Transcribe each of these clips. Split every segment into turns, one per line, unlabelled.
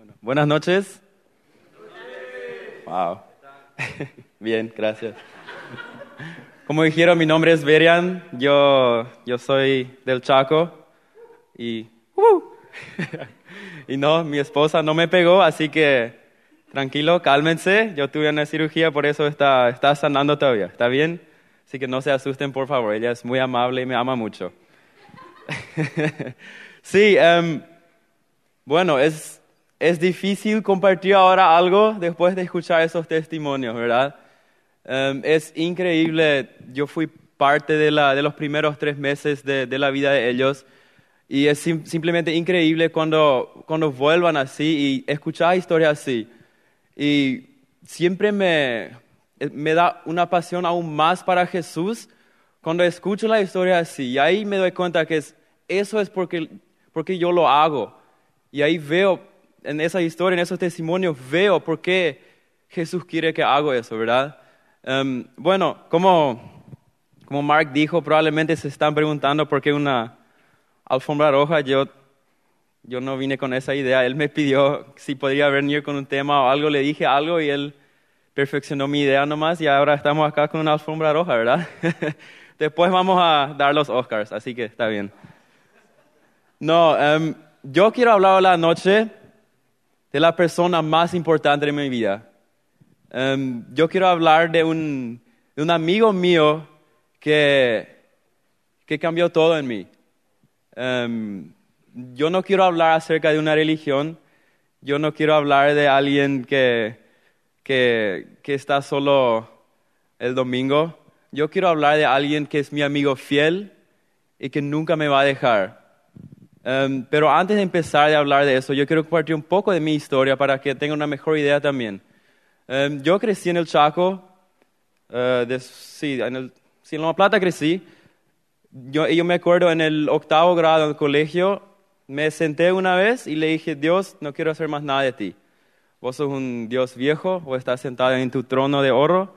Bueno, buenas noches. Wow. Bien, gracias. Como dijeron, mi nombre es Berian, yo, yo soy del Chaco y, uh, y no, mi esposa no me pegó, así que tranquilo, cálmense, yo tuve una cirugía, por eso está, está sanando todavía, ¿está bien? Así que no se asusten, por favor, ella es muy amable y me ama mucho. sí, um, bueno, es, es difícil compartir ahora algo después de escuchar esos testimonios, ¿verdad? Um, es increíble, yo fui parte de, la, de los primeros tres meses de, de, la vida de ellos y es sim simplemente increíble cuando, cuando vuelvan así y escuchar historias así. Y siempre me, me da una pasión aún más para Jesús cuando escucho la historia así. Y ahí me doy cuenta que es, eso es porque, porque yo lo hago. Y ahí veo, en esa historia, en esos testimonios, veo por qué Jesús quiere que haga eso, ¿verdad? Um, bueno, como, como Mark dijo, probablemente se están preguntando por qué una alfombra roja. Yo, yo no vine con esa idea. Él me pidió si podría venir con un tema o algo. Le dije algo y él perfeccionó mi idea nomás y ahora estamos acá con una alfombra roja, ¿verdad? Después vamos a dar los Oscars, así que está bien. No, um, yo quiero hablar la noche de la persona más importante de mi vida. Um, yo quiero hablar de un, de un amigo mío que, que, cambió todo en mí. Um, yo no quiero hablar acerca de una religión, yo no quiero hablar de alguien que, que, que está solo el domingo. Yo quiero hablar de alguien que es mi amigo fiel y que nunca me va a dejar. Um, pero antes de empezar a hablar de eso, yo quiero compartir un poco de mi historia para que tengan una mejor idea también. Um, yo crecí en el Chaco, uh, de, sí, en el, sí, en La Plata crecí. Yo, yo me acuerdo en el octavo grado del colegio, me senté una vez y le dije, Dios, no quiero hacer más nada de ti. Vos sos un Dios viejo o estás sentado en tu trono de oro.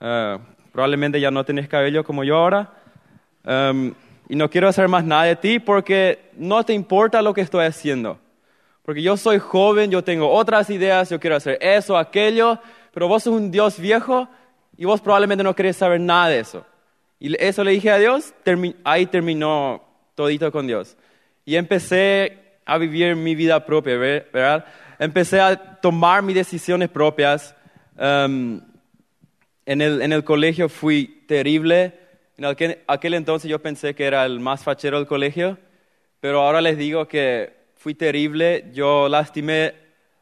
Uh, probablemente ya no tenés cabello como yo ahora. Um, y no quiero hacer más nada de ti porque no te importa lo que estoy haciendo. Porque yo soy joven, yo tengo otras ideas, yo quiero hacer eso, aquello, pero vos sos un Dios viejo y vos probablemente no querés saber nada de eso. Y eso le dije a Dios, termi ahí terminó todito con Dios. Y empecé a vivir mi vida propia, ¿verdad? Empecé a tomar mis decisiones propias. Um, en, el, en el colegio fui terrible, en aquel, aquel, entonces yo pensé que era el más fachero del colegio, pero ahora les digo que fui terrible. Yo lastimé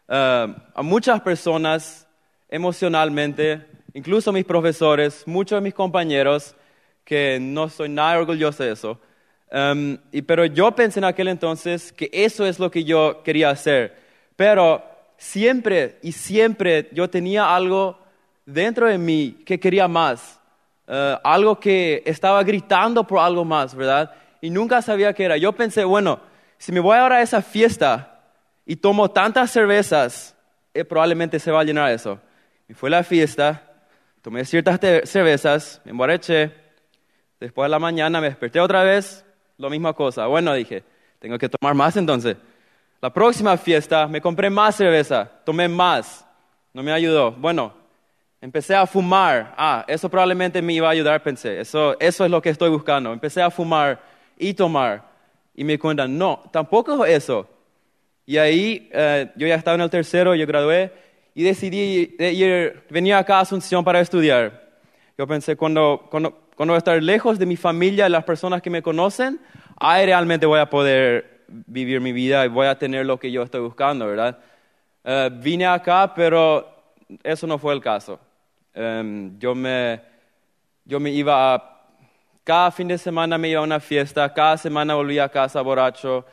uh, a muchas personas emocionalmente, incluso mis profesores, muchos de mis compañeros, que no estoy nada orgulloso de eso. Um, y, pero yo pensé en aquel entonces que eso es lo que yo quería hacer. Pero siempre y siempre yo tenía algo dentro de mí que quería más uh, algo que estaba gritando por algo más, ¿verdad? Y nunca sabía qué era. Yo pensé, bueno, si me voy ahora a esa fiesta y tomo tantas cervezas, eh, probablemente se va a llenar eso. Y fue la fiesta, tomé ciertas cervezas, me emborraché, después de la mañana me desperté otra vez, lo misma cosa. Bueno, dije, tengo que tomar más entonces. La próxima fiesta me compré más cerveza, tomé más, no me ayudó. Bueno, Empecé a fumar. Ah, eso probablemente me iba a ayudar, pensé. Eso, eso es lo que estoy buscando. Empecé a fumar y tomar. Y me cuentan, no, tampoco es eso. Y ahí eh, yo ya estaba en el tercero, yo gradué y decidí ir, venir acá a Asunción para estudiar. Yo pensé, cuando, cuando, cuando voy a estar lejos de mi familia, las personas que me conocen, ahí realmente voy a poder vivir mi vida y voy a tener lo que yo estoy buscando, ¿verdad? Uh, vine acá, pero eso no fue el caso. Um, yo, me, yo me iba a, cada fin de semana me iba a una fiesta, cada semana volvía a casa borracho,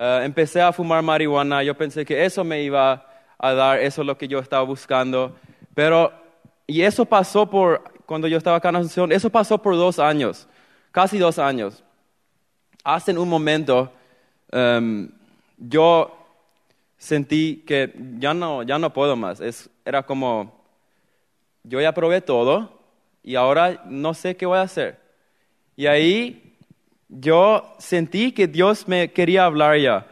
uh, empecé a fumar marihuana, yo pensé que eso me iba a dar, eso es lo que yo estaba buscando, pero, y eso pasó por, cuando yo estaba acá en Asunción, eso pasó por dos años, casi dos años. Hace un momento, um, yo sentí que ya no, ya no puedo más, es, era como yo ya probé todo y ahora no sé qué voy a hacer. Y ahí yo sentí que Dios me quería hablar ya.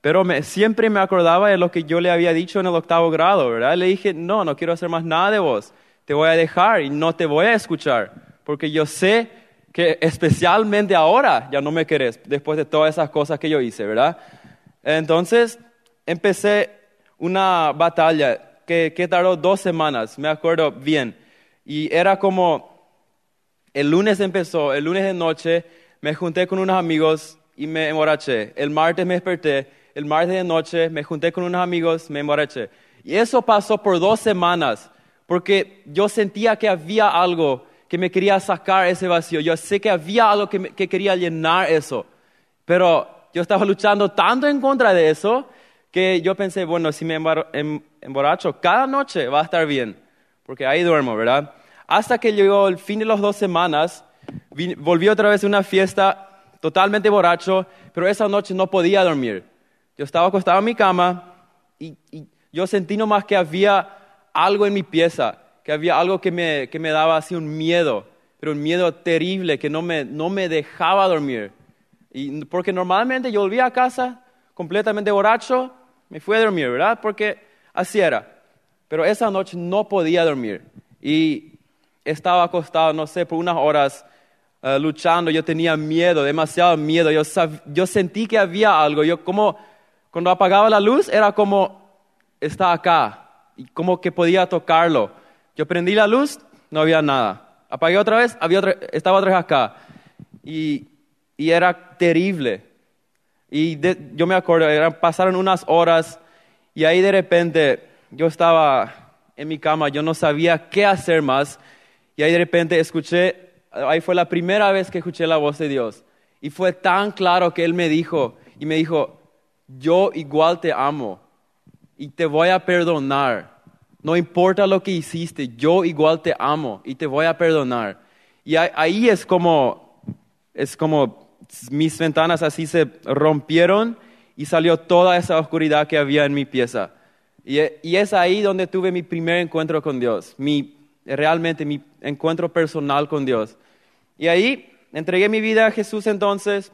pero siempre me acordaba de lo que yo le había dicho en el octavo grado, ¿verdad? Le dije, no, no quiero hacer más nada de vos, te voy a dejar y no te voy a escuchar, porque yo sé que especialmente ahora ya no me querés, después de todas esas cosas que yo hice, ¿verdad? Entonces empecé una batalla que, que tardó dos semanas, me acuerdo bien, y era como, el lunes empezó, el lunes de noche me junté con unos amigos y me emborraché, el martes me desperté, el martes de noche, me junté con unos amigos, me emborraché. Y eso pasó por dos semanas, porque yo sentía que había algo que me quería sacar ese vacío. Yo sé que había algo que, que quería llenar eso, pero yo estaba luchando tanto en contra de eso que yo pensé, bueno, si me em, emborracho cada noche va a estar bien, porque ahí duermo, ¿verdad? Hasta que llegó el fin de las dos semanas, volví otra vez a una fiesta totalmente borracho, pero esa noche no podía dormir. Yo estaba acostado en mi cama y, yo sentí nomás que había algo en mi pieza, que había algo que me, que me daba así un miedo, pero un miedo terrible que no me, no me dejaba dormir. Y, porque normalmente yo volvía a casa completamente borracho, me fui a dormir, ¿verdad? Porque así era. Pero esa noche no podía dormir y estaba acostado, no sé, por unas horas eh, luchando, yo tenía miedo, demasiado miedo, yo, yo sentí que había algo, yo como cuando apagaba la luz era como, está acá, y como que podía tocarlo. Yo prendí la luz, no había nada. Apagué otra vez, había estaba otra vez acá. Y, y era terrible. Y yo me acuerdo, pasaron unas horas y ahí de repente yo estaba en mi cama, yo no sabía qué hacer más. Y ahí de repente escuché, ahí fue la primera vez que escuché la voz de Dios. Y fue tan claro que Él me dijo, y me dijo, yo igual te amo y te voy a perdonar. No importa lo que hiciste, yo igual te amo y te voy a perdonar. Y ahí es como, es como mis ventanas así se rompieron y salió toda esa oscuridad que había en mi pieza. Y, es ahí donde tuve mi primer encuentro con Dios, mi, realmente mi encuentro personal con Dios. Y ahí entregué mi vida a Jesús entonces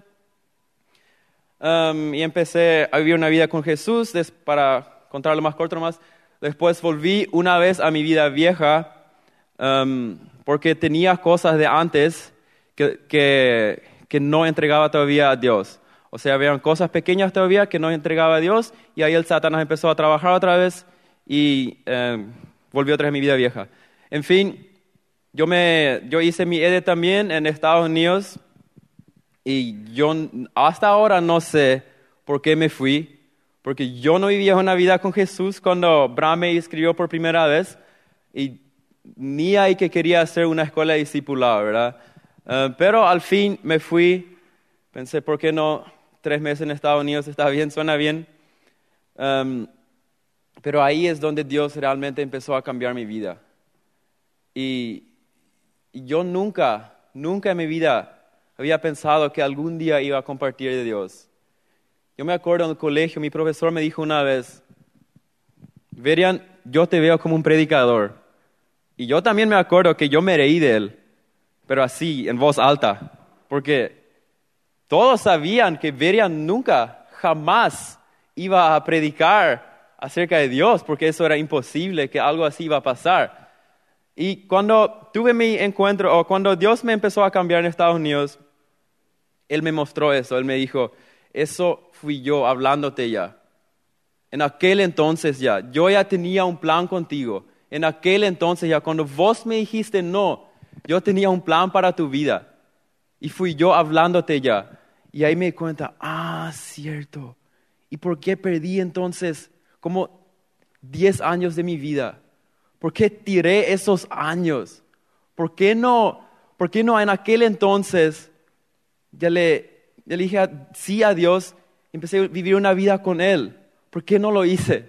Um, y empecé a vivir una vida con Jesús, para contarlo más corto más. Después volví una vez a mi vida vieja um, porque tenía cosas de antes que, que, que, no entregaba todavía a Dios. O sea, había cosas pequeñas todavía que no entregaba a Dios y ahí el Satanás empezó a trabajar otra vez y um, volvió otra vez mi vida vieja. En fin, yo, me, yo hice mi EDE también en Estados Unidos y yo hasta ahora no sé por qué me fui, porque yo no vivía una vida con Jesús cuando Bram me escribió por primera vez y ni ahí que quería hacer una escuela de discipulado, ¿verdad? Eh, pero al fin me fui, pensé, ¿por qué no? Tres meses en Estados Unidos está bien, suena bien. Em, pero ahí es donde Dios realmente empezó a cambiar mi vida. y yo nunca, nunca en mi vida había pensado que algún día iba a compartir de Dios. Yo me acuerdo en el colegio, mi profesor me dijo una vez, Verian, yo te veo como un predicador. Y yo también me acuerdo que yo me reí de él, pero así, en voz alta, porque todos sabían que Verian nunca, jamás iba a predicar acerca de Dios, porque eso era imposible, que algo así iba a pasar. Y cuando tuve mi encuentro, o cuando Dios me empezó a cambiar en Estados Unidos, él me mostró eso, Él me dijo, eso fui yo hablándote ya. En aquel entonces ya, yo ya tenía un plan contigo. En aquel entonces ya, cuando vos me dijiste no, yo tenía un plan para tu vida. Y fui yo hablándote ya. Y ahí me di cuenta, ah, cierto. ¿Y por qué perdí entonces como 10 años de mi vida? ¿Por qué tiré esos años? ¿Por qué no, por qué no en aquel entonces ya le, dije sí a Dios, empecé a vivir una vida con Él. ¿Por qué no lo hice?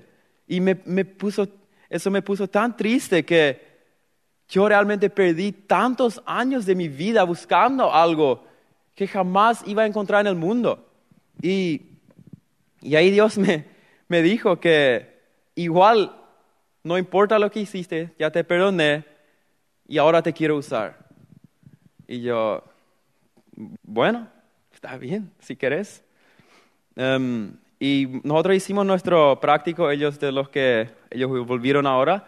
Y me, puso, eso me puso tan triste que yo realmente perdí tantos años de mi vida buscando algo que jamás iba a encontrar en el mundo. Y, y ahí Dios me, me dijo que igual no importa lo que hiciste, ya te perdoné y ahora te quiero usar. Y yo, bueno, está bien, si querés. Em, y nosotros hicimos nuestro práctico, ellos de los que ellos volvieron ahora,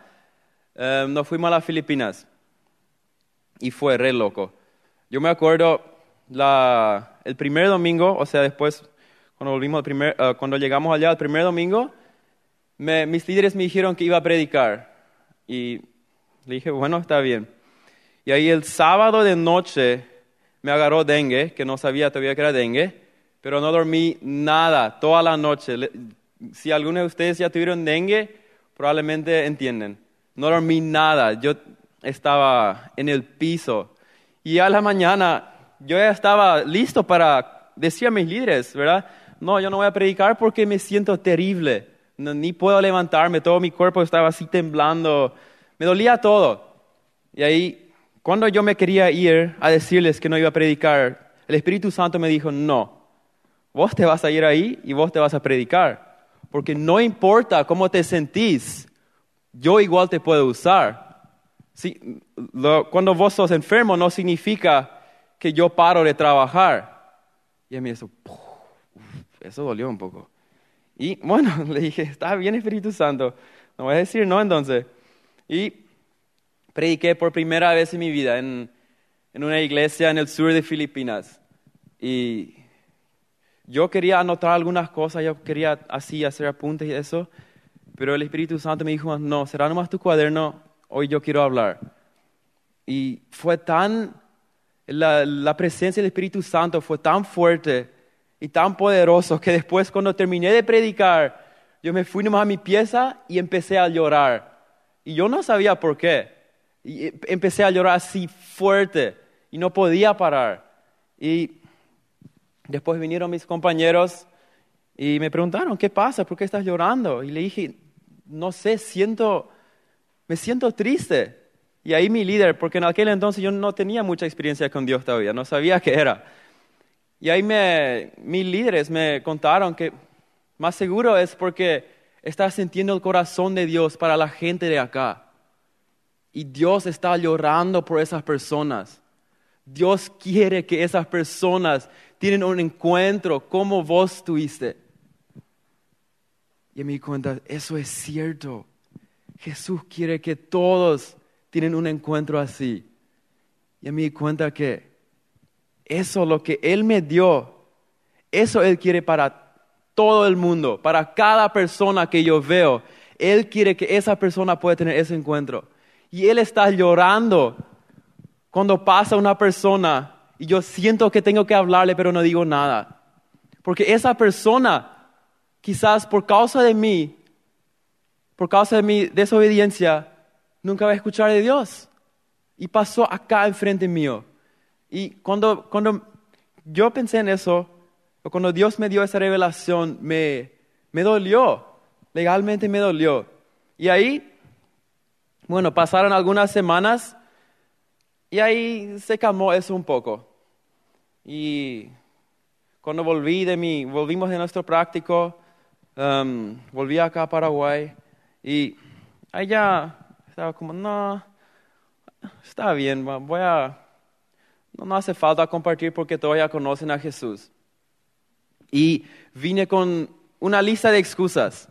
eh, nos fuimos a las Filipinas y fue re loco. Yo me acuerdo el primer domingo, o sea, después cuando volvimos eh, cuando llegamos allá el primer domingo, mis líderes me dijeron que iba a predicar y le dije, bueno, está bien. Y ahí el sábado de noche me agarró dengue, que no sabía todavía que era dengue, pero no dormí nada toda la noche. Si algunos de ustedes ya tuvieron dengue, probablemente entienden. No dormí nada, yo estaba en el piso. Y a la mañana yo ya estaba listo para decir a mis líderes, ¿verdad? No, yo no voy a predicar porque me siento terrible. ni puedo levantarme, todo mi cuerpo estaba así temblando. Me dolía todo. Y ahí, cuando yo me quería ir a decirles que no iba a predicar, el Espíritu Santo me dijo, no, vos te vas a ir ahí y vos te vas a predicar. Porque no importa cómo te sentís, yo igual te puedo usar. cuando vos sos enfermo no significa que yo paro de trabajar. Y a mí eso, eso dolió un poco. Y bueno, le dije, está bien Espíritu Santo, no voy a decir no entonces. Y prediqué por primera vez en mi vida en, en una iglesia en el sur de Filipinas. Y yo quería anotar algunas cosas, yo quería así hacer apuntes y eso, pero el Espíritu Santo me dijo, no, será nomás tu cuaderno, hoy yo quiero hablar. Y fue tan, la, la presencia del Espíritu Santo fue tan fuerte y tan poderoso que después cuando terminé de predicar, yo me fui nomás a mi pieza y empecé a llorar. Y yo no sabía por qué. Y empecé a llorar así fuerte y no podía parar. Y Después vinieron mis compañeros y me preguntaron, ¿qué pasa? ¿Por qué estás llorando? Y le dije, no sé, siento, me siento triste. Y ahí mi líder, porque en aquel entonces yo no tenía mucha experiencia con Dios todavía, no sabía qué era. Y ahí me, mis líderes me contaron que más seguro es porque estás sintiendo el corazón de Dios para la gente de acá. Y Dios está llorando por esas personas. Dios quiere que esas personas tienen un encuentro como vos tuviste. Y me di cuenta, eso es cierto. Jesús quiere que todos tienen un encuentro así. Y me di cuenta que eso lo que Él me dio, eso Él quiere para todo el mundo, para cada persona que yo veo. Él quiere que esa persona pueda tener ese encuentro. Y Él está llorando cuando pasa una persona y yo siento que tengo que hablarle, pero no digo nada. Porque esa persona, quizás por causa de mí, por causa de mi desobediencia, nunca va a escuchar de Dios. Y pasó acá enfrente mío. Y cuando, cuando yo pensé en eso, o cuando Dios me dio esa revelación, me, me dolió, legalmente me dolió. Y ahí, bueno, pasaron algunas semanas y ahí se calmó eso un poco. Y cuando volví de mi, volvimos de nuestro práctico, um, volví acá a Paraguay y allá estaba como, no, está bien, voy a, no, hace falta compartir porque todos ya conocen a Jesús. Y vine con una lista de excusas.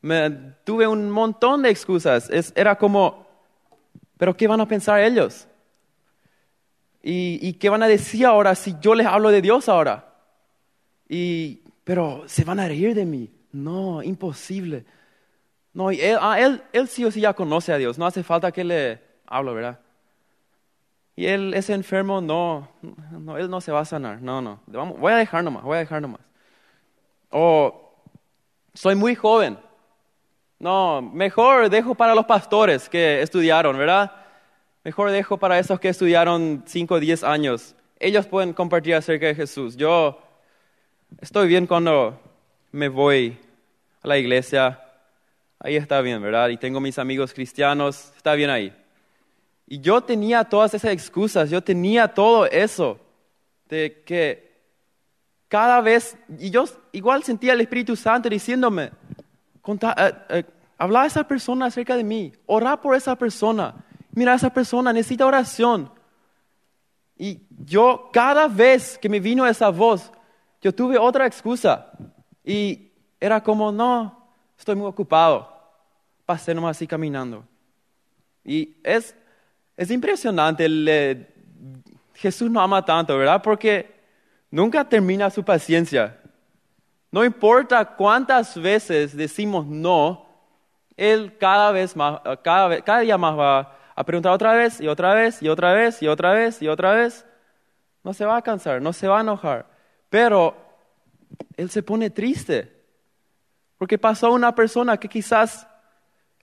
Me, tuve un montón de excusas. era como, pero ¿qué van a pensar ellos? ¿Y, qué van a decir ahora si yo les hablo de Dios ahora? Y, pero se van a reír de mí. No, imposible. No, él, ah, él, sí o sí ya conoce a Dios. No hace falta que le hable, ¿verdad? Y él, ese enfermo, no, no, él no se va a sanar. No, no. voy a dejar nomás, voy a dejar nomás. O soy muy joven. No, mejor dejo para los pastores que estudiaron, ¿verdad? Mejor dejo para esos que estudiaron 5 o 10 años. Ellos pueden compartir acerca de Jesús. Yo estoy bien cuando me voy a la iglesia. Ahí está bien, ¿verdad? Y tengo mis amigos cristianos. Está bien ahí. Y yo tenía todas esas excusas. Yo tenía todo eso. De que cada vez, y yo igual sentía el Espíritu Santo diciéndome, eh, eh, habla a esa persona acerca de mí, orar por esa persona mira, esa persona necesita oración. Y yo cada vez que me vino esa voz, yo tuve otra excusa. Y era como, no, estoy muy ocupado. Pasé nomás así caminando. Y es, es impresionante, el, Jesús no ama tanto, ¿verdad? Porque nunca termina su paciencia. No importa cuántas veces decimos no, Él cada vez más, cada, cada día más va a preguntar otra vez y otra vez y otra vez y otra vez y otra vez. No se va a cansar, no se va a enojar. Pero Él se pone triste. Porque pasó una persona que quizás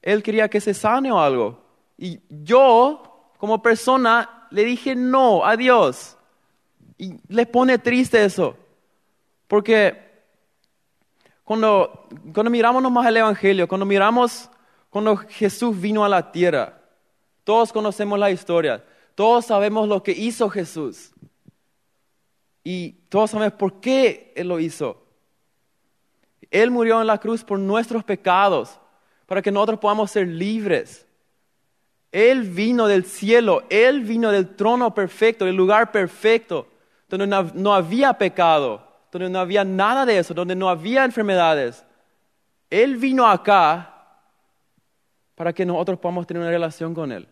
Él quería que se sane o algo. Y yo, como persona, le dije no a Dios. Y le pone triste eso. Porque cuando, cuando miramos nomás el Evangelio, cuando miramos cuando Jesús vino a la tierra, todos conocemos la historia, todos sabemos lo que hizo Jesús. Y todos sabemos por qué Él lo hizo. Él murió en la cruz por nuestros pecados, para que nosotros podamos ser libres. Él vino del cielo, Él vino del trono perfecto, del lugar perfecto, donde no había pecado donde no había nada de eso, donde no había enfermedades. Él vino acá para que nosotros podamos tener una relación con Él.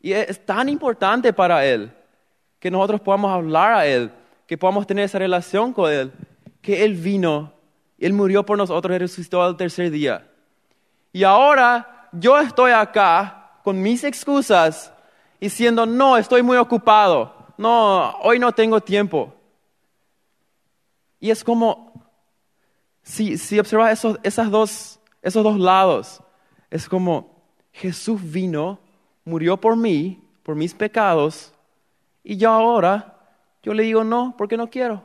Y es tan importante para Él que nosotros podamos hablar a Él, que podamos tener esa relación con Él, que Él vino, Él murió por nosotros y resucitó al tercer día. Y ahora yo estoy acá con mis excusas diciendo, no, estoy muy ocupado, no, hoy no tengo tiempo. Y es como, si, si observas esos, esas dos, esos dos lados, es como Jesús vino, murió por mí, por mis pecados, y yo ahora, yo le digo no, porque no quiero.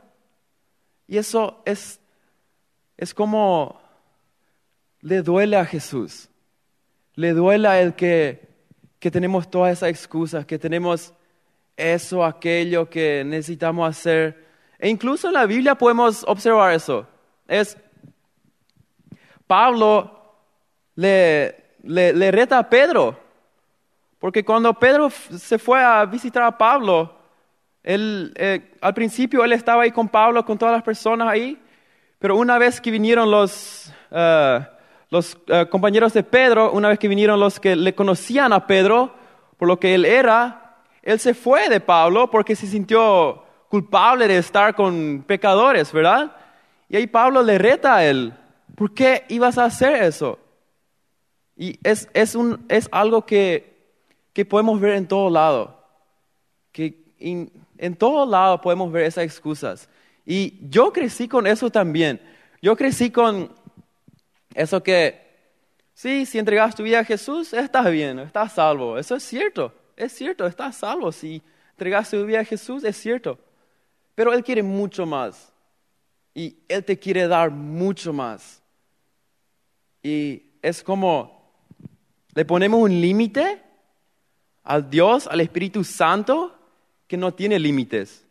Y eso es, es como, le duele a Jesús, le duele a Él que, que tenemos todas esas excusas, que tenemos eso, aquello que necesitamos hacer e incluso en la Biblia podemos observar eso. Es Pablo le, le, reta a Pedro, porque cuando Pedro se fue a visitar a Pablo, él, eh, al principio él estaba ahí con Pablo, con todas las personas ahí, pero una vez que vinieron los, eh, los eh, compañeros de Pedro, una vez que vinieron los que le conocían a Pedro por lo que él era, él se fue de Pablo porque se sintió culpable de estar con pecadores, ¿verdad? Y ahí Pablo le reta a él, ¿por qué ibas a hacer eso? Y es, es, un, es algo que, que, podemos ver en todo lado, que en, en todo lado podemos ver esas excusas. Y yo crecí con eso también. Yo crecí con eso que, sí, si entregas tu vida a Jesús, estás bien, estás salvo. Eso es cierto, es cierto, estás salvo. Si entregas tu vida a Jesús, es cierto. Pero Él quiere mucho más. Y Él te quiere dar mucho más. Y es como, le ponemos un límite al Dios, al Espíritu Santo, que no tiene límites.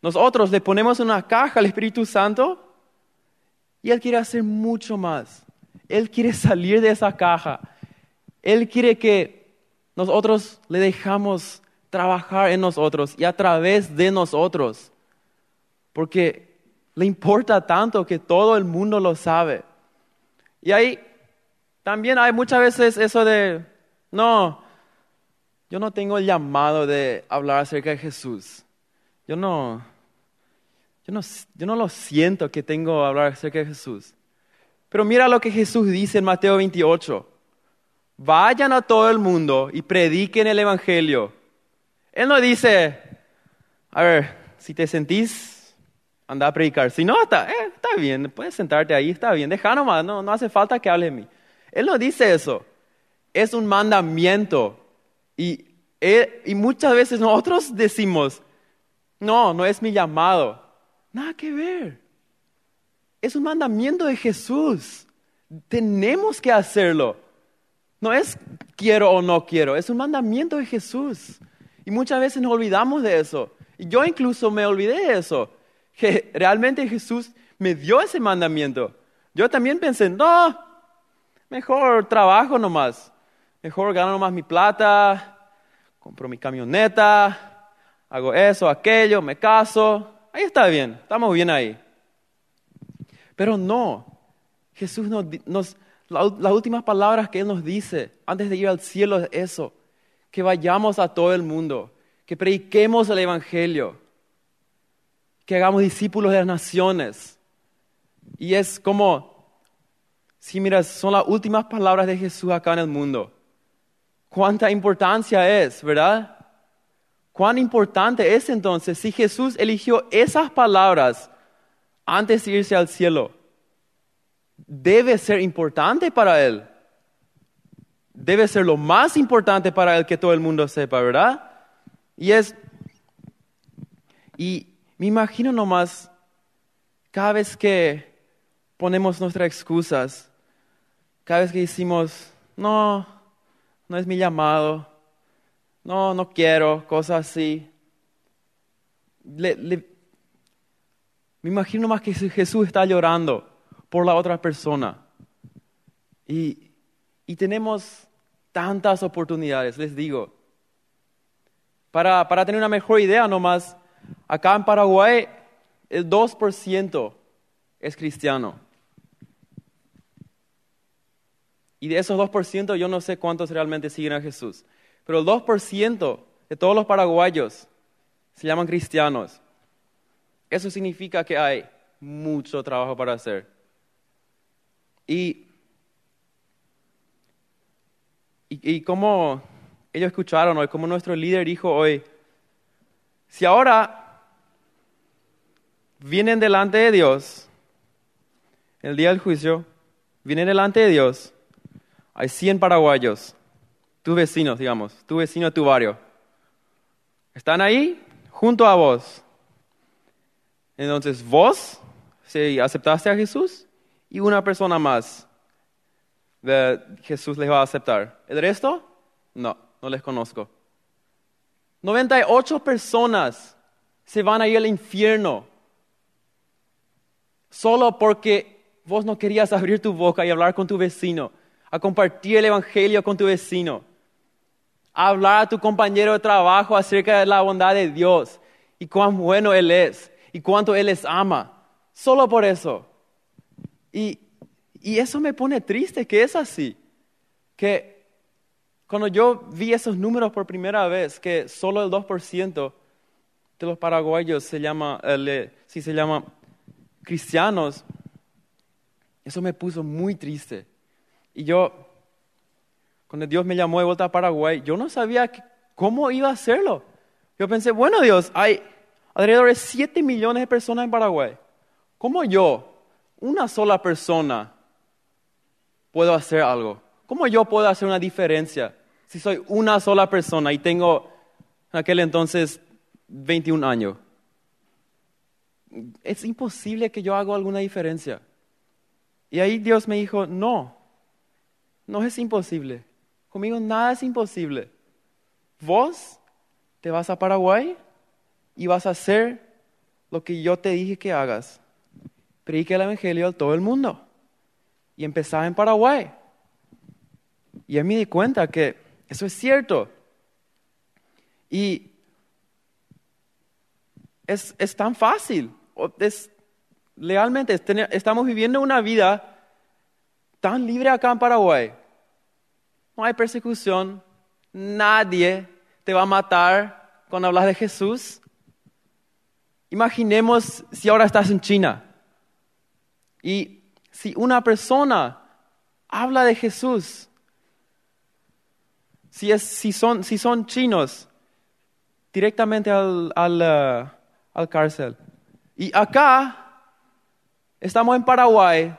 Nosotros le ponemos una caja al Espíritu Santo y Él quiere hacer mucho más. Él quiere salir de esa caja. Él quiere que nosotros le dejamos trabajar en nosotros y a través de nosotros porque le importa tanto que todo el mundo lo sabe. Y ahí también hay muchas veces eso de, no, yo no tengo el llamado de hablar acerca de Jesús. Yo no, yo no, yo no lo siento que tengo hablar acerca de Jesús. Pero mira lo que Jesús dice en Mateo 28. Vayan a todo el mundo y prediquen el Evangelio. Él no dice, a ver, si te sentís anda a predicar. Si no, está, eh, está bien, puedes sentarte ahí, está bien, deja nomás, no, no hace falta que hable de mí. Él no dice eso, es un mandamiento. Y, y muchas veces nosotros decimos, no, no es mi llamado. Nada que ver. Es un mandamiento de Jesús. Tenemos que hacerlo. No es quiero o no quiero, es un mandamiento de Jesús. Y muchas veces nos olvidamos de eso. Y yo incluso me olvidé de eso que realmente Jesús me dio ese mandamiento. Yo también pensé, no, mejor trabajo nomás, mejor gano nomás mi plata, compro mi camioneta, hago eso, aquello, me caso, ahí está bien, estamos bien ahí. Pero no, Jesús nos, las últimas palabras que Él nos dice antes de ir al cielo es eso, que vayamos a todo el mundo, que prediquemos el Evangelio, que hagamos discípulos de las naciones. Y es como, si miras, son las últimas palabras de Jesús acá en el mundo. ¿Cuánta importancia es, verdad? ¿Cuán importante es entonces si Jesús eligió esas palabras antes de irse al cielo? Debe ser importante para Él. Debe ser lo más importante para Él que todo el mundo sepa, ¿verdad? Y es, y me imagino nomás, cada vez que ponemos nuestras excusas, cada vez que decimos, no, no es mi llamado, no, no quiero, cosas así. Me imagino más que Jesús está llorando por la otra persona. Y, y tenemos tantas oportunidades, les digo. Para, para tener una mejor idea nomás, acá en Paraguay el 2% es cristiano. Y de esos 2% yo no sé cuántos realmente siguen a Jesús. Pero el 2% de todos los paraguayos se llaman cristianos. Eso significa que hay mucho trabajo para hacer. Y, y, como ellos escucharon hoy, como nuestro líder dijo hoy, si ahora vienen delante de Dios, el día del juicio, vienen delante de Dios, hay 100 paraguayos, tus vecinos, digamos, tu vecino de tu barrio. Están ahí junto a vos. Entonces vos, si aceptaste a Jesús, y una persona más, de Jesús les va a aceptar. ¿El resto? No, no les conozco. 98 personas se van a ir al infierno solo porque vos no querías abrir tu boca y hablar con tu vecino, a compartir el Evangelio con tu vecino, a hablar a tu compañero de trabajo acerca de la bondad de Dios y cuán bueno Él es y cuánto Él les ama. Solo por eso. Y, y eso me pone triste que es así. Que cuando yo vi esos números por primera vez, que solo el 2% de los paraguayos se llama, eh, se llama cristianos, eso me puso muy triste. Y yo, cuando Dios me llamó de vuelta a Paraguay, yo no sabía cómo iba a hacerlo. Yo pensé, bueno Dios, hay alrededor de 7 millones de personas en Paraguay. ¿Cómo yo, una sola persona, puedo hacer algo? ¿Cómo yo puedo hacer una diferencia si soy una sola persona y tengo en aquel entonces 21 años? Es imposible que yo haga alguna diferencia. Y ahí Dios me dijo, no, no es imposible. Conmigo nada es imposible. Vos te vas a Paraguay y vas a hacer lo que yo te dije que hagas. Predique el Evangelio a todo el mundo. Y empezaba en Paraguay. Y a mí me di cuenta que eso es cierto. Y es, es tan fácil. Es, realmente estamos viviendo una vida tan libre acá en Paraguay. No hay persecución. Nadie te va a matar cuando hablas de Jesús. Imaginemos si ahora estás en China y si una persona habla de Jesús, si, son, chinos, directamente al, eh, al cárcel. Y acá estamos en Paraguay,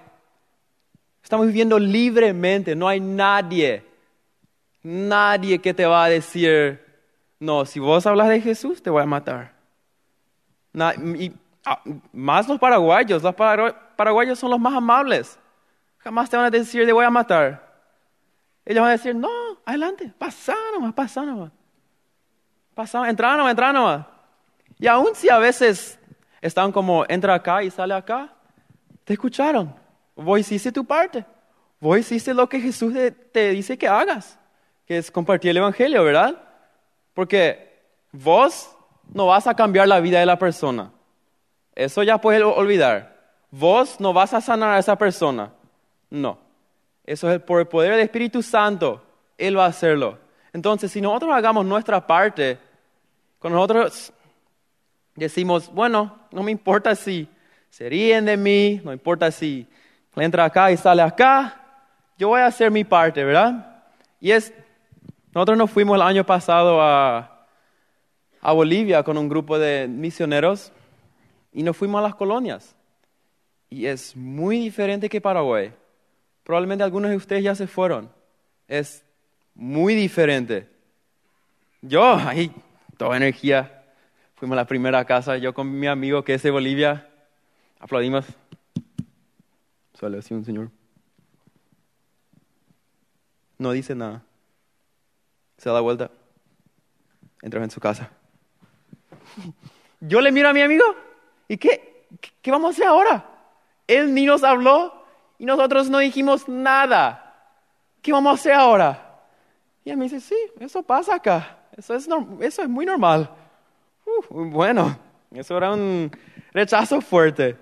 estamos viviendo libremente, no hay nadie, nadie que te va a decir, no, si vos hablas de Jesús, te voy a matar. Y, ah, más los paraguayos, los para- paraguayos son los más amables. Jamás te van a decir, te voy a matar. Ellos van a decir, no, adelante, pasa nomás, pasa nomás. Pasa, entra nomás, entra nomás. Y aun si a veces están como, entra acá y sale acá, te escucharon. Vos hiciste tu parte. Vos hiciste lo que Jesús te, dice que hagas, que es compartir el Evangelio, ¿verdad? Porque vos no vas a cambiar la vida de la persona. Eso ya puedes olvidar. Vos no vas a sanar a esa persona. No. Eso es por el poder del Espíritu Santo. Él va a hacerlo. Entonces, si nosotros hagamos nuestra parte, cuando nosotros decimos, bueno, no me importa si se ríen de mí, no importa si entra acá y sale acá, yo voy a hacer mi parte, ¿verdad? Y es, nosotros nos fuimos el año pasado a, a Bolivia con un grupo de misioneros y nos fuimos a las colonias. Y es muy diferente que Paraguay. Probablemente algunos de ustedes ya se fueron. Es muy diferente. Yo, ahí, toda energía. Fuimos a la primera casa, yo con mi amigo que es de Bolivia. Aplaudimos. Un señor. No dice nada. Se da vuelta. Entra en su casa. Yo le miro a mi amigo. ¿Y qué, qué vamos a hacer ahora? Él ni nos habló y nosotros no dijimos nada. ¿Qué vamos a hacer ahora? Y él me dice, sí, eso pasa acá. Eso es, eso es muy normal. bueno, eso era un rechazo fuerte.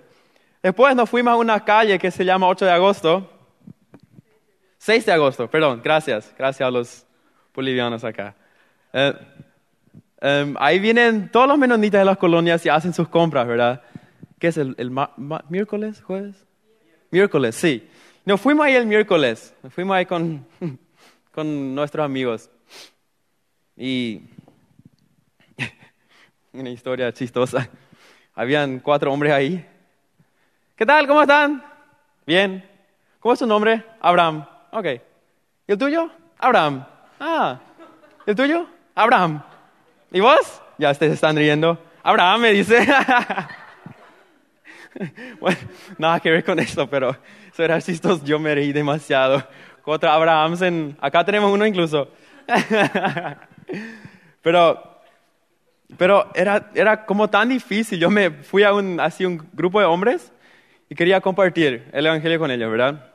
Después nos fuimos a una calle que se llama 8 de agosto. 6 de agosto, perdón, gracias. Gracias a los bolivianos acá. Eh, em, ahí vienen todos los menonitas de las colonias y hacen sus compras, ¿verdad? ¿Qué es el, miércoles, jueves? Miércoles, sí. Nos fuimos ahí el miércoles. Fuimos ahí con, con nuestros amigos. Y una historia chistosa. Habían cuatro hombres ahí. ¿Qué tal? ¿Cómo están? Bien. ¿Cómo es su nombre? Abraham. Ok. ¿Y el tuyo? Abraham. Ah. ¿Y el tuyo? Abraham. ¿Y vos? Ya ustedes están riendo. Abraham me dice. bueno, nada que ver con esto, pero eso era chistoso. Yo me reí demasiado. Cuatro Abrahams en... Acá tenemos uno incluso. pero pero era, era como tan difícil. Yo me fui a un, así un grupo de hombres y quería compartir el Evangelio con ellos, ¿verdad?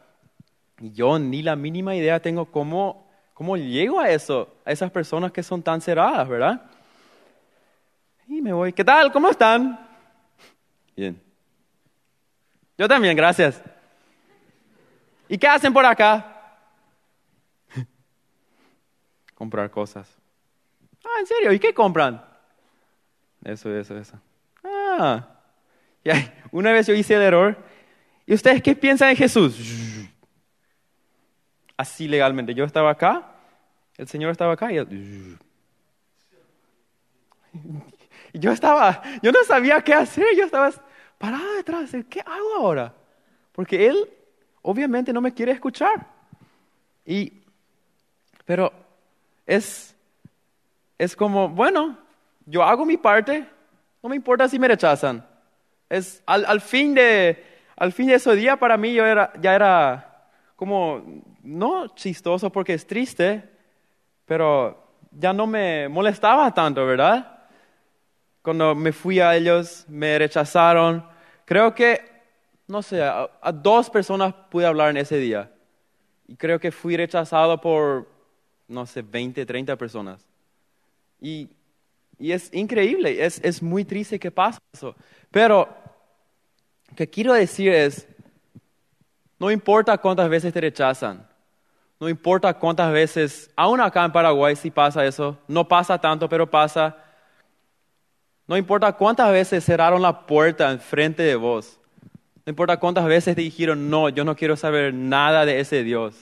Y yo ni la mínima idea tengo cómo, cómo llego a eso, a esas personas que son tan cerradas, ¿verdad? Y me voy, ¿qué tal? ¿Cómo están? Bien. Yo también, gracias. ¿Y qué hacen por acá? Comprar cosas. Ah, ¿en serio? ¿Y qué compran? Eso, eso, eso. Ah, ya. una vez yo hice el error. ¿Y ustedes qué piensan de Jesús? Así legalmente. Yo estaba acá, el Señor estaba acá y Y yo estaba, yo no sabía qué hacer, yo estaba parada detrás, ¿qué hago ahora? Porque Él obviamente no me quiere escuchar. Y, pero es, es como, bueno, yo hago mi parte, no me importa si me rechazan. Es, al, fin de, al fin de ese día para mí ya era como, no chistoso porque es triste, pero ya no me molestaba tanto, ¿verdad? Cuando me fui a ellos, me rechazaron. Creo que, no sé, a, dos personas pude hablar en ese día. Y creo que fui rechazado por, no sé, 20, 30 personas. Y y es increíble, es, es muy triste que pase eso. Pero que quiero decir es, no importa cuántas veces te rechazan, no importa cuántas veces, aún acá en Paraguay sí pasa eso, no pasa tanto, pero pasa. No importa cuántas veces cerraron la puerta enfrente de vos, no importa cuántas veces te dijeron, no, yo no quiero saber nada de ese Dios.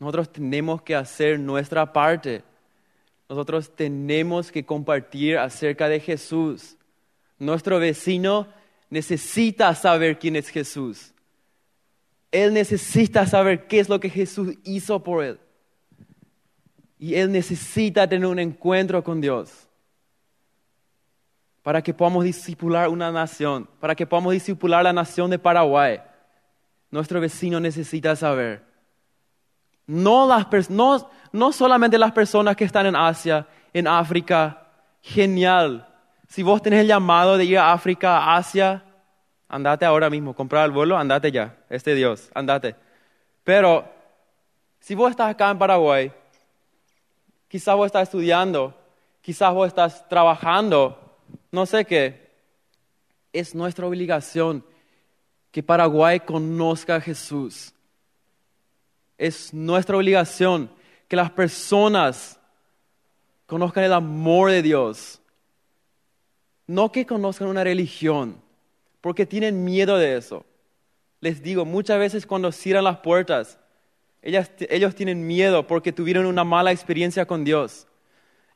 Nosotros tenemos que hacer nuestra parte. Nosotros tenemos que compartir acerca de Jesús. Nuestro vecino necesita saber quién es Jesús. Él necesita saber qué es lo que Jesús hizo por él. Y él necesita tener un encuentro con Dios para que podamos discipular una nación, para que podamos discipular la nación de Paraguay. Nuestro vecino necesita saber. No, las, no, no solamente las personas que están en Asia, en África, genial. Si vos tenés el llamado de ir a África, Asia, andate ahora mismo, comprar el vuelo, andate ya, este Dios, andate. Pero si vos estás acá en Paraguay, quizás vos estás estudiando, quizás vos estás trabajando, no sé qué, es nuestra obligación que Paraguay conozca a Jesús es nuestra obligación que las personas conozcan el amor de Dios. No que conozcan una religión, porque tienen miedo de eso. Les digo, muchas veces cuando cierran las puertas, ellos tienen miedo porque tuvieron una mala experiencia con Dios.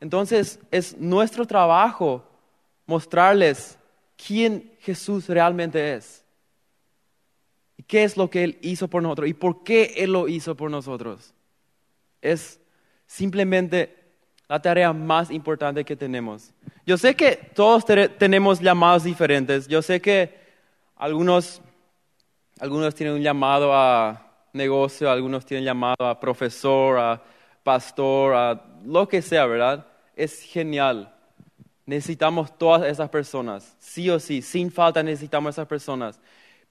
Entonces es nuestro trabajo mostrarles quién Jesús realmente es. Y qué es lo que Él hizo por nosotros y por qué Él lo hizo por nosotros. Es simplemente la tarea más importante que tenemos. Yo sé que todos tenemos llamados diferentes. Yo sé que algunos, algunos tienen un llamado a negocio, algunos tienen llamado a profesor, a pastor, a lo que sea, ¿verdad? Es genial. Necesitamos todas esas personas, sí o sí, sin falta necesitamos esas personas.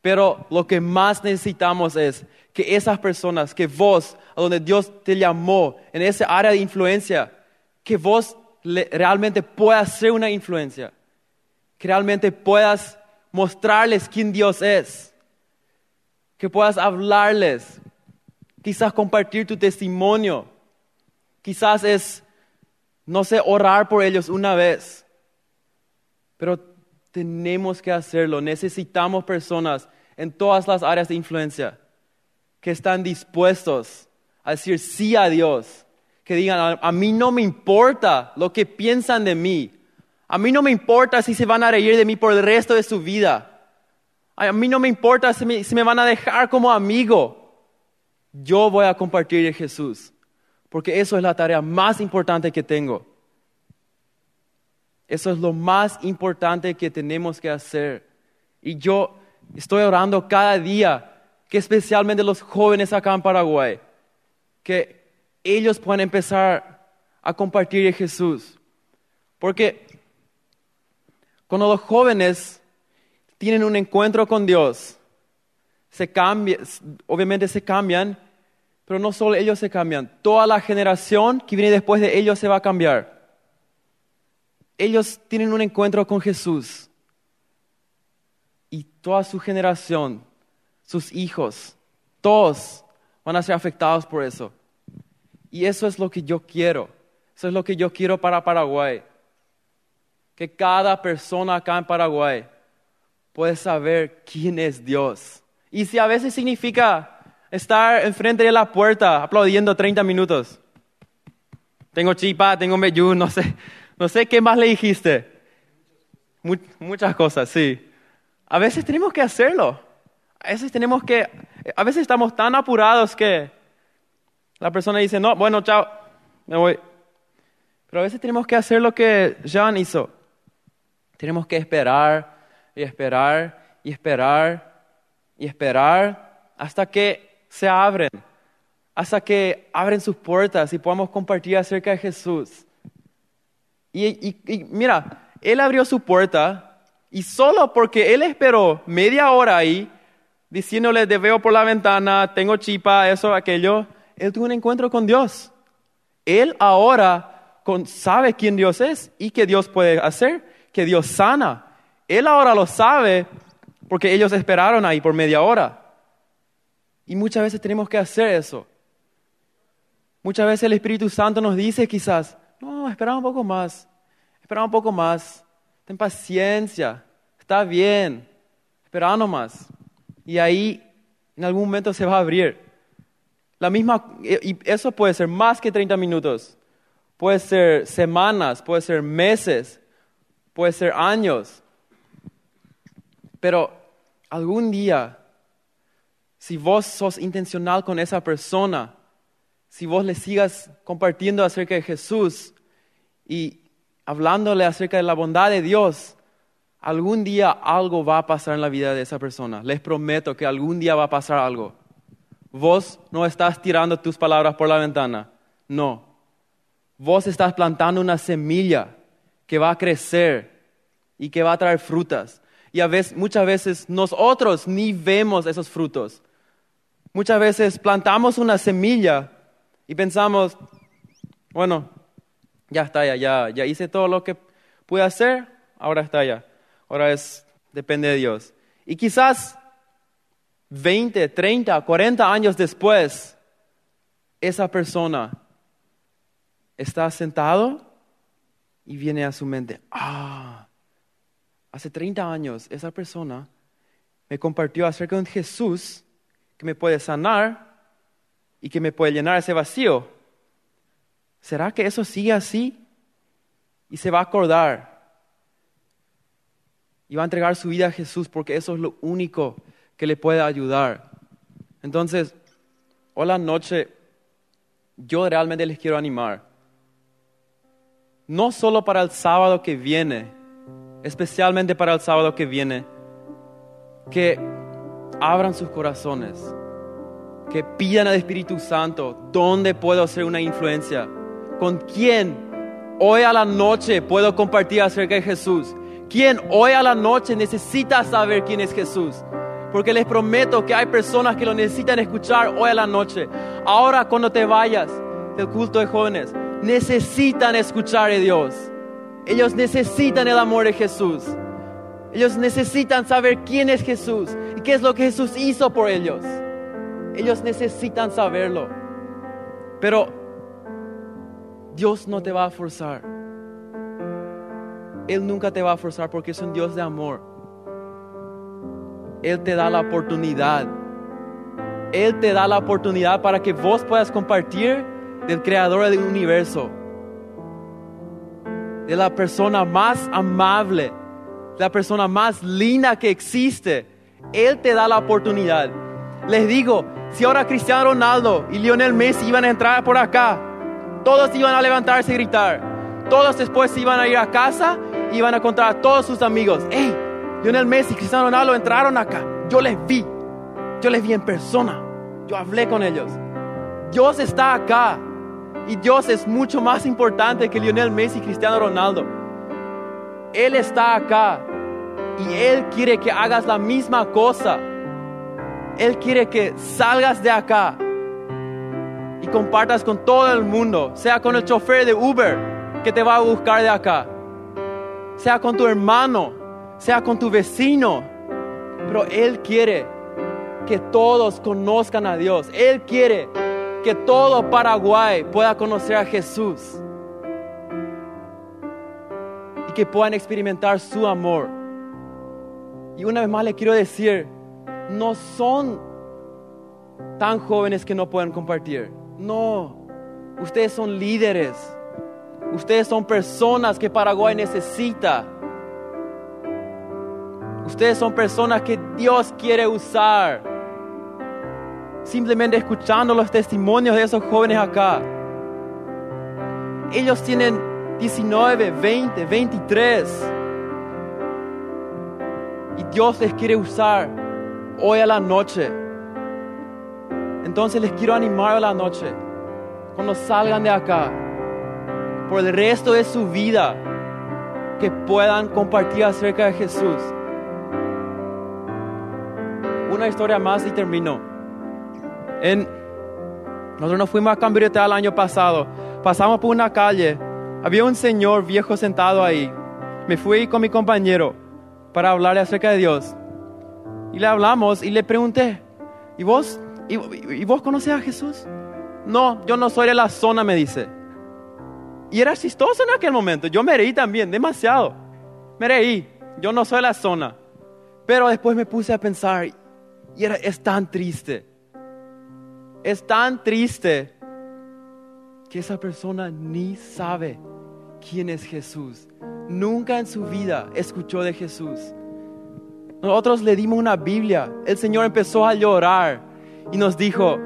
Pero lo que más necesitamos es que esas personas, que vos, a donde Dios te llamó, en esa área de influencia, que vos realmente puedas ser una influencia, que realmente puedas mostrarles quién Dios es, que puedas hablarles, quizás compartir tu testimonio, quizás es, no sé, orar por ellos una vez, pero tenemos que hacerlo, necesitamos personas en todas las áreas de influencia que están dispuestos a decir sí a Dios que digan, a, mí no me importa lo que piensan de mí. A mí no me importa si se van a reír de mí por el resto de su vida. A mí no me importa si me, si me van a dejar como amigo. Yo voy a compartir de Jesús, porque eso es la tarea más importante que tengo. Eso es lo más importante que tenemos que hacer. Y yo estoy orando cada día que especialmente los jóvenes acá en Paraguay, que ellos puedan empezar a compartir de Jesús. Porque cuando los jóvenes tienen un encuentro con Dios, obviamente se cambian, pero no solo ellos se cambian, toda la generación que viene después de ellos se va a cambiar. Ellos tienen un encuentro con Jesús y toda su generación, sus hijos, todos van a ser afectados por eso. Y eso es lo que yo quiero. Eso es lo que yo quiero para Paraguay. Que cada persona acá en Paraguay pueda saber quién es Dios. Y si a veces significa estar enfrente de la puerta aplaudiendo 30 minutos. Tengo chipa, tengo meyú, no sé, no sé qué más le dijiste. Muchas cosas, sí. A veces tenemos que hacerlo. A veces tenemos que, a veces estamos tan apurados que la persona dice, no, bueno, chao, me voy. Pero a veces tenemos que hacer lo que Jean hizo. Tenemos que esperar y esperar y esperar y esperar hasta que se abren, hasta que abren sus puertas y podamos compartir acerca de Jesús. Y, y mira, Él abrió su puerta y solo porque Él esperó media hora ahí, diciéndole, te veo por la ventana, tengo chipa, eso, aquello, él tuvo un encuentro con Dios. Él ahora sabe quién Dios es y qué Dios puede hacer, que Dios sana. Él ahora lo sabe porque ellos esperaron ahí por media hora. Y muchas veces tenemos que hacer eso. Muchas veces el Espíritu Santo nos dice quizás, no, espera un poco más, espera un poco más, ten paciencia, está bien, espera nomás. Y ahí en algún momento se va a abrir. La misma, y eso puede ser más que 30 minutos, puede ser semanas, puede ser meses, puede ser años. Pero algún día, si vos sos intencional con esa persona, si vos le sigas compartiendo acerca de Jesús y hablándole acerca de la bondad de Dios, algún día algo va a pasar en la vida de esa persona. Les prometo que algún día va a pasar algo. Vos no estás tirando tus palabras por la ventana, no. Vos estás plantando una semilla que va a crecer y que va a traer frutas. Y a veces, muchas veces nosotros ni vemos esos frutos. Muchas veces plantamos una semilla y pensamos, bueno, ya está, ya, ya, ya hice todo lo que pude hacer, ahora está ya. Ahora es, depende de Dios. Y quizás 20, 30, 40 años después, esa persona está sentado y viene a su mente, ah, hace 30 años esa persona me compartió acerca de un Jesús que me puede sanar y que me puede llenar ese vacío. ¿Será que eso sigue así? Y se va a acordar. Y va a entregar su vida a Jesús porque eso es lo único que le puede ayudar. Entonces, hola noche, yo realmente les quiero animar. No solo para el sábado que viene, especialmente para el sábado que viene, que abran sus corazones, que pidan al Espíritu Santo dónde puedo hacer una influencia, con quién hoy a la noche puedo compartir acerca de Jesús, quién hoy a la noche necesita saber quién es Jesús. Porque les prometo que hay personas que lo necesitan escuchar hoy a la noche. Ahora cuando te vayas del culto de jóvenes, necesitan escuchar a Dios. Ellos necesitan el amor de Jesús. Ellos necesitan saber quién es Jesús y qué es lo que Jesús hizo por ellos. Ellos necesitan saberlo. Pero Dios no te va a forzar. Él nunca te va a forzar porque es un Dios de amor. Él te da la oportunidad. Él te da la oportunidad para que vos puedas compartir del creador del universo. De la persona más amable la persona más linda que existe, Él te da la oportunidad. Les digo, si ahora Cristiano Ronaldo y Lionel Messi iban a entrar por acá, todos iban a levantarse y gritar. Todos después iban a ir a casa y iban a contar a todos sus amigos, hey, Lionel Messi Cristiano Ronaldo entraron acá. Yo les vi, yo les vi en persona, yo hablé con ellos. Dios está acá y Dios es mucho más importante que Lionel Messi y Cristiano Ronaldo. Él está acá y Él quiere que hagas la misma cosa. Él quiere que salgas de acá y compartas con todo el mundo, sea con el chofer de Uber que te va a buscar de acá, sea con tu hermano, sea con tu vecino, pero Él quiere que todos conozcan a Dios. Él quiere que todo Paraguay pueda conocer a Jesús que puedan experimentar su amor. Y una vez más le quiero decir, no son tan jóvenes que no pueden compartir. No, ustedes son líderes. Ustedes son personas que Paraguay necesita. Ustedes son personas que Dios quiere usar. Simplemente escuchando los testimonios de esos jóvenes acá. Ellos tienen 19, 20, 23. Y Dios les quiere usar hoy a la noche. Entonces les quiero animar a la noche, cuando salgan de acá, por el resto de su vida, que puedan compartir acerca de Jesús. Una historia más y termino. Nosotros nos fuimos a Cambridge el año pasado. Pasamos por una calle había un señor viejo sentado ahí. Me fui con mi compañero para hablarle acerca de Dios. Y le hablamos y le pregunté, ¿y vos, y, vos conoces a Jesús? No, yo no soy de la zona, me dice. Y era chistoso en aquel momento. Yo me reí también, demasiado. Me reí. Yo no soy de la zona. Pero después me puse a pensar y era, es tan triste. Es tan triste que esa persona ni sabe quién es Jesús. Nunca en su vida escuchó de Jesús. Nosotros le dimos una Biblia. El Señor empezó a llorar y nos dijo,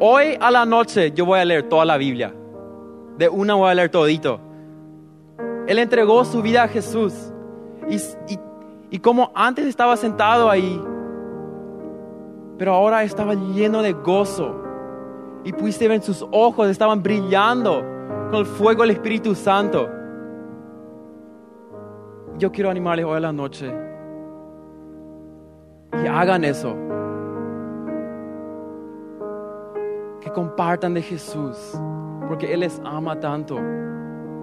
hoy a la noche yo voy a leer toda la Biblia. De una voy a leer todito. Él entregó su vida a Jesús. Y, y como antes estaba sentado ahí, pero ahora estaba lleno de gozo. Y pudiste ver en sus ojos, estaban brillando con el fuego del Espíritu Santo. Yo quiero animarles hoy a la noche que hagan eso. Que compartan de Jesús, porque Él les ama tanto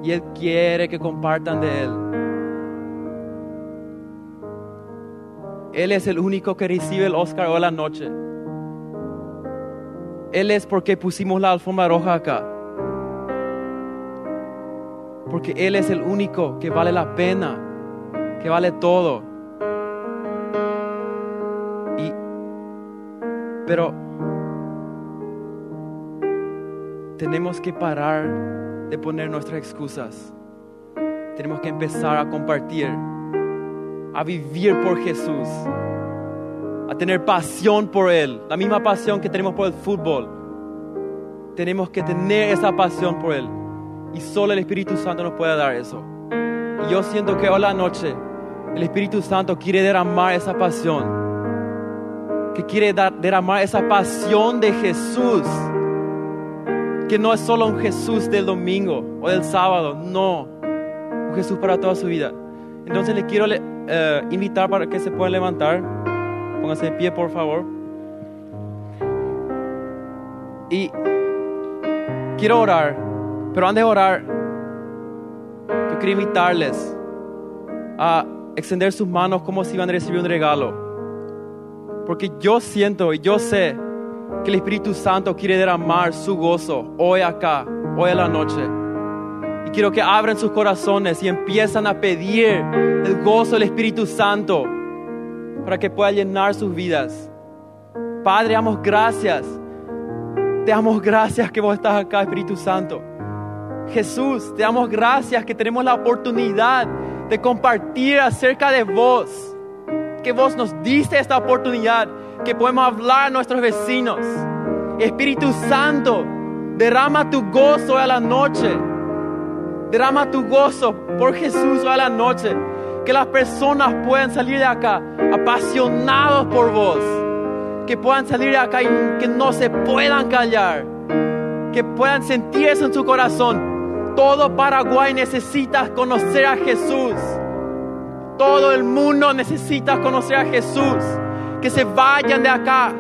y Él quiere que compartan de Él. Él es el único que recibe el Oscar hoy la noche. Él es porque pusimos la alfombra roja acá. Porque Él es el único que vale la pena, que vale todo. Y, pero tenemos que parar de poner nuestras excusas. Tenemos que empezar a compartir, a vivir por Jesús, a tener pasión por Él, la misma pasión que tenemos por el fútbol. Tenemos que tener esa pasión por Él. Y solo el Espíritu Santo nos puede dar eso. Y yo siento que hoy la noche el Espíritu Santo quiere derramar esa pasión. Que quiere derramar esa pasión de Jesús. Que no es solo un Jesús del domingo o del sábado, no. Un Jesús para toda su vida. Entonces le quiero eh, invitar para que se puedan levantar. Pónganse de pie, por favor. Y quiero orar, pero antes de orar, yo quiero invitarles a extender sus manos como si iban a recibir un regalo. Porque yo siento y yo sé que el Espíritu Santo quiere derramar su gozo hoy acá, hoy en la noche. Quiero que abran sus corazones y empiezan a pedir el gozo del Espíritu Santo para que pueda llenar sus vidas. Padre, damos gracias. Te damos gracias que vos estás acá, Espíritu Santo. Jesús, te damos gracias que tenemos la oportunidad de compartir acerca de vos. Que vos nos diste esta oportunidad, que podemos hablar a nuestros vecinos. Espíritu Santo, derrama tu gozo a la noche. Derrama tu gozo por Jesús a la noche. Que las personas puedan salir de acá apasionados por vos. Que puedan salir de acá y que no se puedan callar. Que puedan sentir eso en su corazón. Todo Paraguay necesita conocer a Jesús. Todo el mundo necesita conocer a Jesús. Que se vayan de acá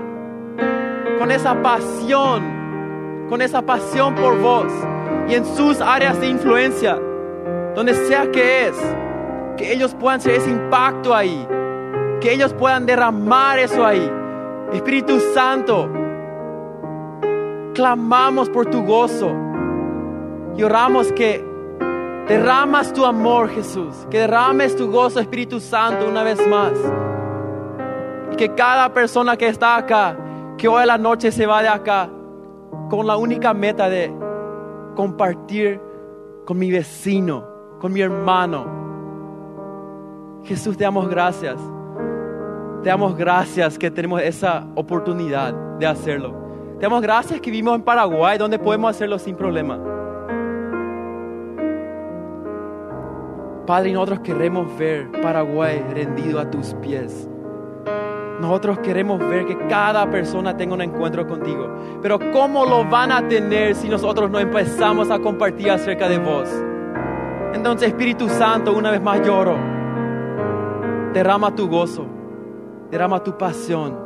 con esa pasión, con esa pasión por vos y en sus áreas de influencia, donde sea que es, que ellos puedan ser ese impacto ahí, que ellos puedan derramar eso ahí. Espíritu Santo, clamamos por tu gozo y oramos que derramas tu amor, Jesús, que derrames tu gozo, Espíritu Santo, una vez más. Y que cada persona que está acá, que hoy a la noche se va de acá, con la única meta de compartir con mi vecino, con mi hermano. Jesús, te damos gracias. Te damos gracias que tenemos esa oportunidad de hacerlo. Te damos gracias que vivimos en Paraguay, donde podemos hacerlo sin problema. Padre, nosotros queremos ver Paraguay rendido a tus pies. Nosotros queremos ver que cada persona tenga un encuentro contigo. Pero ¿cómo lo van a tener si nosotros no empezamos a compartir acerca de vos? Entonces, Espíritu Santo, una vez más lloro. Derrama tu gozo. Derrama tu pasión.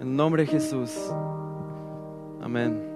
En nombre de Jesús. Amén.